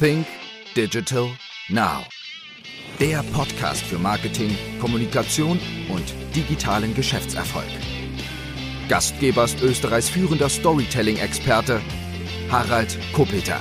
Think Digital Now. Der Podcast für Marketing, Kommunikation und digitalen Geschäftserfolg. Gastgeber ist Österreichs führender Storytelling-Experte Harald Kopeter.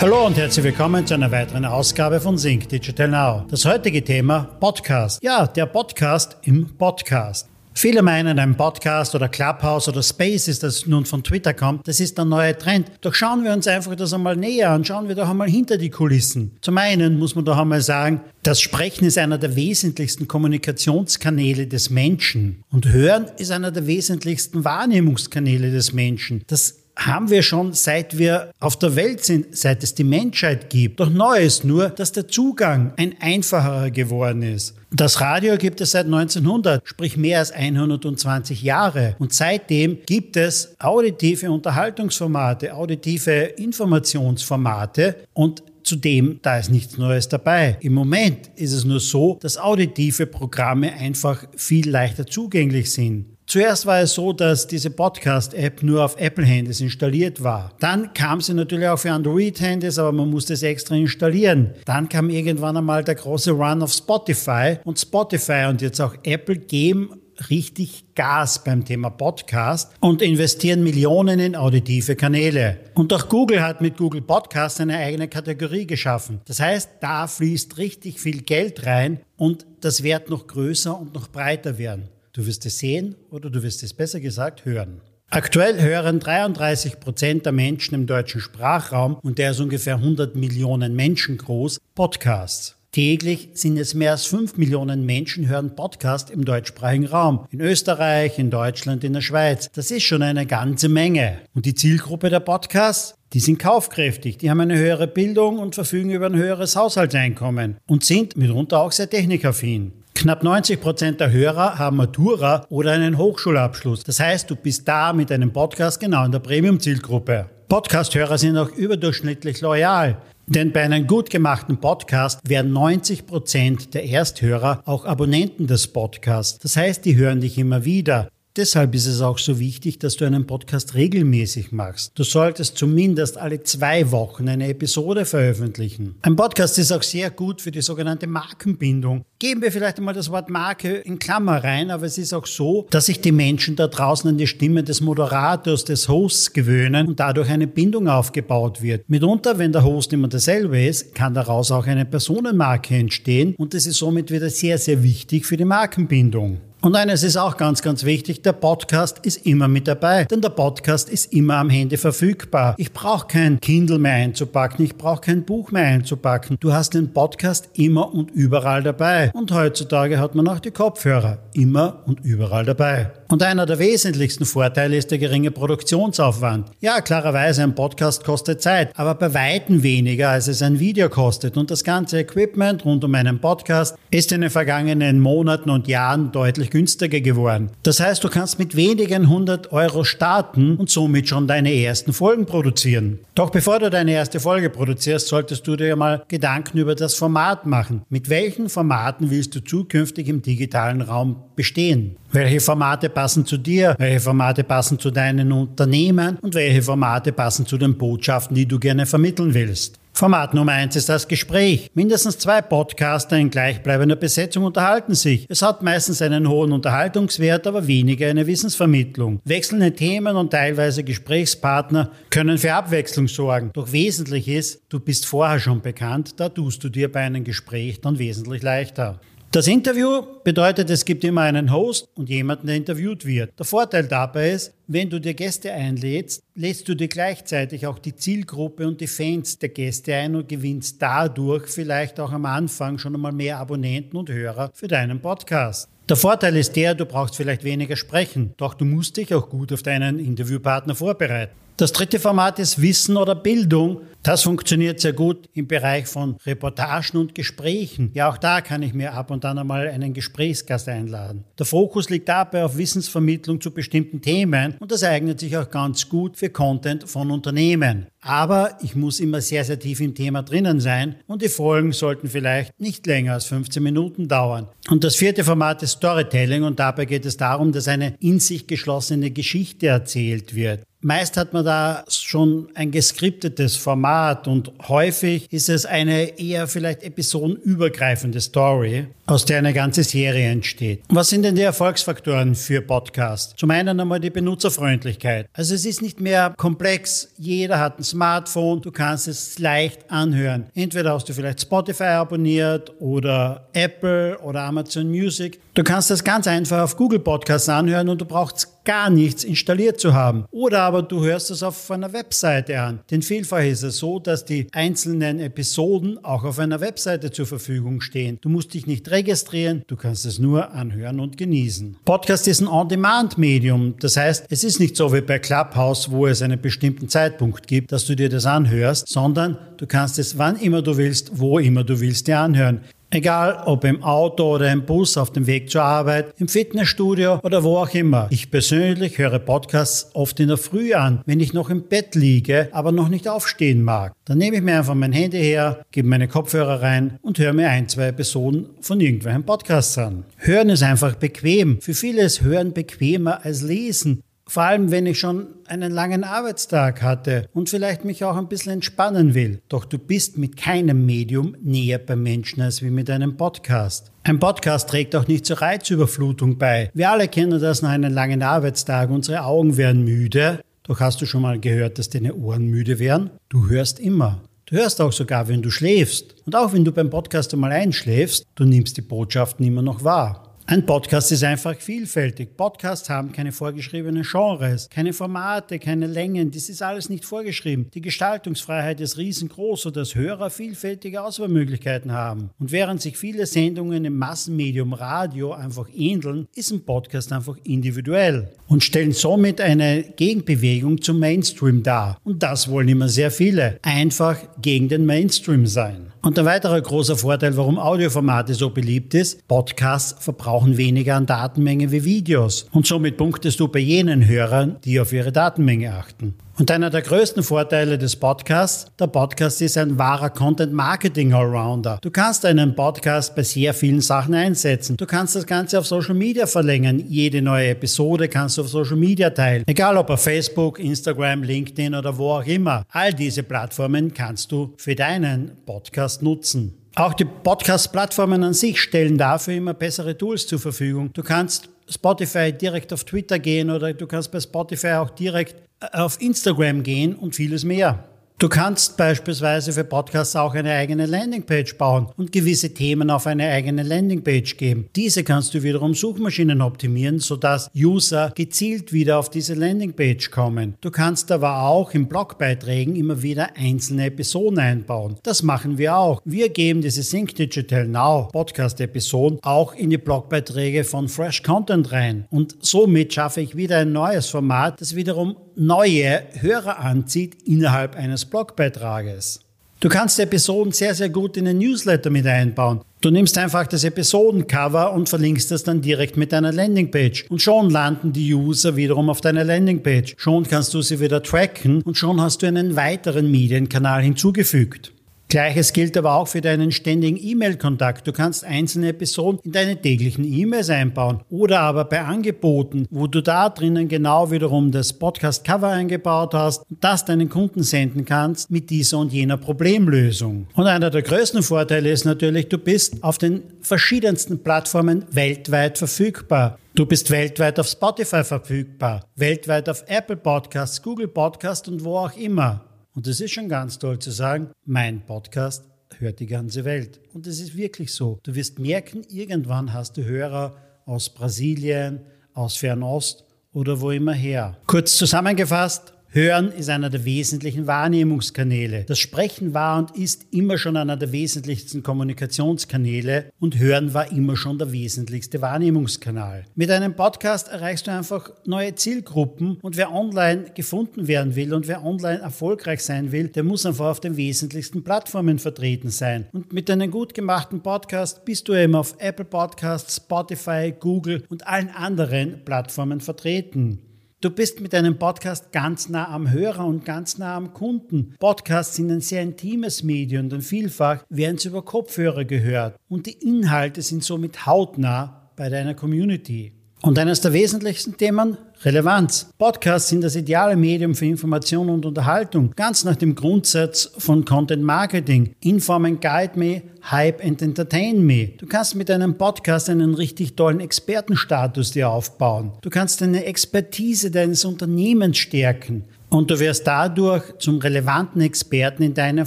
Hallo und herzlich willkommen zu einer weiteren Ausgabe von Sync Digital Now. Das heutige Thema Podcast. Ja, der Podcast im Podcast. Viele meinen, ein Podcast oder Clubhouse oder Spaces, das nun von Twitter kommt, das ist der neue Trend. Doch schauen wir uns einfach das einmal näher an, schauen wir doch einmal hinter die Kulissen. Zum einen muss man doch einmal sagen, das Sprechen ist einer der wesentlichsten Kommunikationskanäle des Menschen und Hören ist einer der wesentlichsten Wahrnehmungskanäle des Menschen. Das haben wir schon seit wir auf der Welt sind, seit es die Menschheit gibt. Doch neu ist nur, dass der Zugang ein einfacherer geworden ist. Das Radio gibt es seit 1900, sprich mehr als 120 Jahre. Und seitdem gibt es auditive Unterhaltungsformate, auditive Informationsformate und Zudem, da ist nichts Neues dabei. Im Moment ist es nur so, dass auditive Programme einfach viel leichter zugänglich sind. Zuerst war es so, dass diese Podcast-App nur auf Apple-Handys installiert war. Dann kam sie natürlich auch für Android-Handys, aber man musste es extra installieren. Dann kam irgendwann einmal der große Run auf Spotify und Spotify und jetzt auch Apple geben richtig Gas beim Thema Podcast und investieren Millionen in auditive Kanäle. Und auch Google hat mit Google Podcast eine eigene Kategorie geschaffen. Das heißt, da fließt richtig viel Geld rein und das wird noch größer und noch breiter werden. Du wirst es sehen oder du wirst es besser gesagt hören. Aktuell hören 33 Prozent der Menschen im deutschen Sprachraum, und der ist ungefähr 100 Millionen Menschen groß, Podcasts. Täglich sind es mehr als 5 Millionen Menschen hören Podcast im deutschsprachigen Raum. In Österreich, in Deutschland, in der Schweiz. Das ist schon eine ganze Menge. Und die Zielgruppe der Podcasts? Die sind kaufkräftig, die haben eine höhere Bildung und verfügen über ein höheres Haushaltseinkommen und sind mitunter auch sehr technikaffin. Knapp 90 Prozent der Hörer haben Matura oder einen Hochschulabschluss. Das heißt, du bist da mit einem Podcast genau in der Premium-Zielgruppe. Podcast-Hörer sind auch überdurchschnittlich loyal. Denn bei einem gut gemachten Podcast werden 90 Prozent der Ersthörer auch Abonnenten des Podcasts. Das heißt, die hören dich immer wieder. Deshalb ist es auch so wichtig, dass du einen Podcast regelmäßig machst. Du solltest zumindest alle zwei Wochen eine Episode veröffentlichen. Ein Podcast ist auch sehr gut für die sogenannte Markenbindung. Geben wir vielleicht einmal das Wort Marke in Klammer rein, aber es ist auch so, dass sich die Menschen da draußen an die Stimme des Moderators, des Hosts gewöhnen und dadurch eine Bindung aufgebaut wird. Mitunter, wenn der Host immer derselbe ist, kann daraus auch eine Personenmarke entstehen und das ist somit wieder sehr, sehr wichtig für die Markenbindung. Und eines ist auch ganz, ganz wichtig, der Podcast ist immer mit dabei, denn der Podcast ist immer am Handy verfügbar. Ich brauche kein Kindle mehr einzupacken, ich brauche kein Buch mehr einzupacken. Du hast den Podcast immer und überall dabei. Und heutzutage hat man auch die Kopfhörer immer und überall dabei. Und einer der wesentlichsten Vorteile ist der geringe Produktionsaufwand. Ja, klarerweise, ein Podcast kostet Zeit, aber bei weitem weniger, als es ein Video kostet. Und das ganze Equipment rund um einen Podcast ist in den vergangenen Monaten und Jahren deutlich günstiger geworden. Das heißt, du kannst mit wenigen 100 Euro starten und somit schon deine ersten Folgen produzieren. Doch bevor du deine erste Folge produzierst, solltest du dir mal Gedanken über das Format machen. Mit welchen Formaten willst du zukünftig im digitalen Raum bestehen? Welche Formate passen zu dir? Welche Formate passen zu deinen Unternehmen? Und welche Formate passen zu den Botschaften, die du gerne vermitteln willst? Format Nummer eins ist das Gespräch. Mindestens zwei Podcaster in gleichbleibender Besetzung unterhalten sich. Es hat meistens einen hohen Unterhaltungswert, aber weniger eine Wissensvermittlung. Wechselnde Themen und teilweise Gesprächspartner können für Abwechslung sorgen. Doch wesentlich ist, du bist vorher schon bekannt, da tust du dir bei einem Gespräch dann wesentlich leichter. Das Interview bedeutet, es gibt immer einen Host und jemanden, der interviewt wird. Der Vorteil dabei ist, wenn du dir Gäste einlädst, lädst du dir gleichzeitig auch die Zielgruppe und die Fans der Gäste ein und gewinnst dadurch vielleicht auch am Anfang schon einmal mehr Abonnenten und Hörer für deinen Podcast. Der Vorteil ist der, du brauchst vielleicht weniger sprechen, doch du musst dich auch gut auf deinen Interviewpartner vorbereiten. Das dritte Format ist Wissen oder Bildung. Das funktioniert sehr gut im Bereich von Reportagen und Gesprächen. Ja, auch da kann ich mir ab und an einmal einen Gesprächsgast einladen. Der Fokus liegt dabei auf Wissensvermittlung zu bestimmten Themen und das eignet sich auch ganz gut für Content von Unternehmen. Aber ich muss immer sehr, sehr tief im Thema drinnen sein und die Folgen sollten vielleicht nicht länger als 15 Minuten dauern. Und das vierte Format ist Storytelling und dabei geht es darum, dass eine in sich geschlossene Geschichte erzählt wird. Meist hat man da schon ein geskriptetes Format und häufig ist es eine eher vielleicht episodenübergreifende Story, aus der eine ganze Serie entsteht. Was sind denn die Erfolgsfaktoren für Podcasts? Zum einen einmal die Benutzerfreundlichkeit. Also es ist nicht mehr komplex. Jeder hat ein Smartphone. Du kannst es leicht anhören. Entweder hast du vielleicht Spotify abonniert oder Apple oder Amazon Music. Du kannst das ganz einfach auf Google Podcasts anhören und du brauchst gar nichts installiert zu haben. Oder aber du hörst es auf einer Webseite an. Denn vielfach ist es so, dass die einzelnen Episoden auch auf einer Webseite zur Verfügung stehen. Du musst dich nicht registrieren, du kannst es nur anhören und genießen. Podcast ist ein On-Demand-Medium. Das heißt, es ist nicht so wie bei Clubhouse, wo es einen bestimmten Zeitpunkt gibt, dass du dir das anhörst, sondern du kannst es wann immer du willst, wo immer du willst dir anhören. Egal ob im Auto oder im Bus auf dem Weg zur Arbeit, im Fitnessstudio oder wo auch immer. Ich persönlich höre Podcasts oft in der Früh an, wenn ich noch im Bett liege, aber noch nicht aufstehen mag. Dann nehme ich mir einfach mein Handy her, gebe meine Kopfhörer rein und höre mir ein, zwei Episoden von irgendwelchen Podcasts an. Hören ist einfach bequem. Für viele ist Hören bequemer als Lesen. Vor allem, wenn ich schon einen langen Arbeitstag hatte und vielleicht mich auch ein bisschen entspannen will. Doch du bist mit keinem Medium näher beim Menschen als wie mit einem Podcast. Ein Podcast trägt auch nicht zur Reizüberflutung bei. Wir alle kennen das nach einem langen Arbeitstag. Unsere Augen werden müde. Doch hast du schon mal gehört, dass deine Ohren müde werden? Du hörst immer. Du hörst auch sogar, wenn du schläfst. Und auch wenn du beim Podcast einmal einschläfst, du nimmst die Botschaften immer noch wahr. Ein Podcast ist einfach vielfältig. Podcasts haben keine vorgeschriebenen Genres, keine Formate, keine Längen. Das ist alles nicht vorgeschrieben. Die Gestaltungsfreiheit ist riesengroß, sodass Hörer vielfältige Auswahlmöglichkeiten haben. Und während sich viele Sendungen im Massenmedium Radio einfach ähneln, ist ein Podcast einfach individuell und stellen somit eine Gegenbewegung zum Mainstream dar. Und das wollen immer sehr viele. Einfach gegen den Mainstream sein. Und ein weiterer großer Vorteil, warum Audioformate so beliebt ist, Podcasts verbrauchen weniger an Datenmenge wie Videos. Und somit punktest du bei jenen Hörern, die auf ihre Datenmenge achten. Und einer der größten Vorteile des Podcasts, der Podcast ist ein wahrer Content-Marketing-Allrounder. Du kannst einen Podcast bei sehr vielen Sachen einsetzen. Du kannst das Ganze auf Social Media verlängern. Jede neue Episode kannst du auf Social Media teilen. Egal ob auf Facebook, Instagram, LinkedIn oder wo auch immer. All diese Plattformen kannst du für deinen Podcast nutzen. Auch die Podcast-Plattformen an sich stellen dafür immer bessere Tools zur Verfügung. Du kannst Spotify direkt auf Twitter gehen oder du kannst bei Spotify auch direkt auf Instagram gehen und vieles mehr. Du kannst beispielsweise für Podcasts auch eine eigene Landingpage bauen und gewisse Themen auf eine eigene Landingpage geben. Diese kannst du wiederum Suchmaschinen optimieren, sodass User gezielt wieder auf diese Landingpage kommen. Du kannst aber auch in Blogbeiträgen immer wieder einzelne Episoden einbauen. Das machen wir auch. Wir geben diese Sync Digital Now Podcast-Episoden auch in die Blogbeiträge von Fresh Content rein. Und somit schaffe ich wieder ein neues Format, das wiederum neue Hörer anzieht innerhalb eines Blogbeitrages. Du kannst Episoden sehr, sehr gut in den Newsletter mit einbauen. Du nimmst einfach das Episodencover und verlinkst das dann direkt mit deiner Landingpage. Und schon landen die User wiederum auf deiner Landingpage. Schon kannst du sie wieder tracken und schon hast du einen weiteren Medienkanal hinzugefügt. Gleiches gilt aber auch für deinen ständigen E-Mail-Kontakt. Du kannst einzelne Episoden in deine täglichen E-Mails einbauen oder aber bei Angeboten, wo du da drinnen genau wiederum das Podcast-Cover eingebaut hast und das deinen Kunden senden kannst mit dieser und jener Problemlösung. Und einer der größten Vorteile ist natürlich, du bist auf den verschiedensten Plattformen weltweit verfügbar. Du bist weltweit auf Spotify verfügbar, weltweit auf Apple Podcasts, Google Podcasts und wo auch immer. Und es ist schon ganz toll zu sagen, mein Podcast hört die ganze Welt. Und es ist wirklich so. Du wirst merken, irgendwann hast du Hörer aus Brasilien, aus Fernost oder wo immer her. Kurz zusammengefasst, Hören ist einer der wesentlichen Wahrnehmungskanäle. Das Sprechen war und ist immer schon einer der wesentlichsten Kommunikationskanäle und Hören war immer schon der wesentlichste Wahrnehmungskanal. Mit einem Podcast erreichst du einfach neue Zielgruppen und wer online gefunden werden will und wer online erfolgreich sein will, der muss einfach auf den wesentlichsten Plattformen vertreten sein. Und mit einem gut gemachten Podcast bist du eben auf Apple Podcasts, Spotify, Google und allen anderen Plattformen vertreten. Du bist mit deinem Podcast ganz nah am Hörer und ganz nah am Kunden. Podcasts sind ein sehr intimes Medium, denn vielfach werden sie über Kopfhörer gehört und die Inhalte sind somit hautnah bei deiner Community. Und eines der wesentlichsten Themen, Relevanz. Podcasts sind das ideale Medium für Information und Unterhaltung, ganz nach dem Grundsatz von Content Marketing. Inform and guide me, hype and entertain me. Du kannst mit deinem Podcast einen richtig tollen Expertenstatus dir aufbauen. Du kannst deine Expertise deines Unternehmens stärken. Und du wirst dadurch zum relevanten Experten in deinem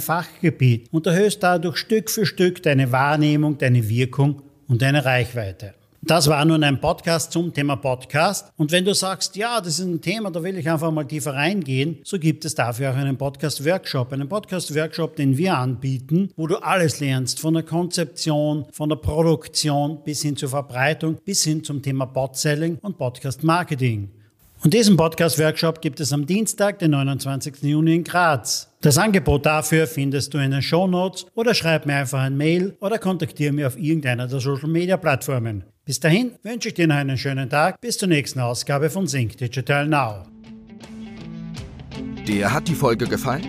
Fachgebiet und erhöhst dadurch Stück für Stück deine Wahrnehmung, deine Wirkung und deine Reichweite. Das war nun ein Podcast zum Thema Podcast. Und wenn du sagst, ja, das ist ein Thema, da will ich einfach mal tiefer reingehen, so gibt es dafür auch einen Podcast-Workshop. Einen Podcast-Workshop, den wir anbieten, wo du alles lernst, von der Konzeption, von der Produktion bis hin zur Verbreitung, bis hin zum Thema Bot-Selling und Podcast-Marketing. Und diesen Podcast-Workshop gibt es am Dienstag, den 29. Juni in Graz. Das Angebot dafür findest du in den Show Notes oder schreib mir einfach ein Mail oder kontaktiere mich auf irgendeiner der Social-Media-Plattformen. Bis dahin wünsche ich dir noch einen schönen Tag. Bis zur nächsten Ausgabe von Sync Digital Now. Dir hat die Folge gefallen?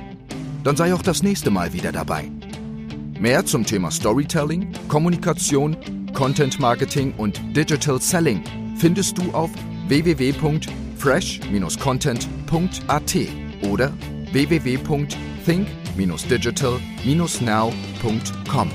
Dann sei auch das nächste Mal wieder dabei. Mehr zum Thema Storytelling, Kommunikation, Content Marketing und Digital Selling findest du auf www.fresh-content.at oder www.think-digital-now.com.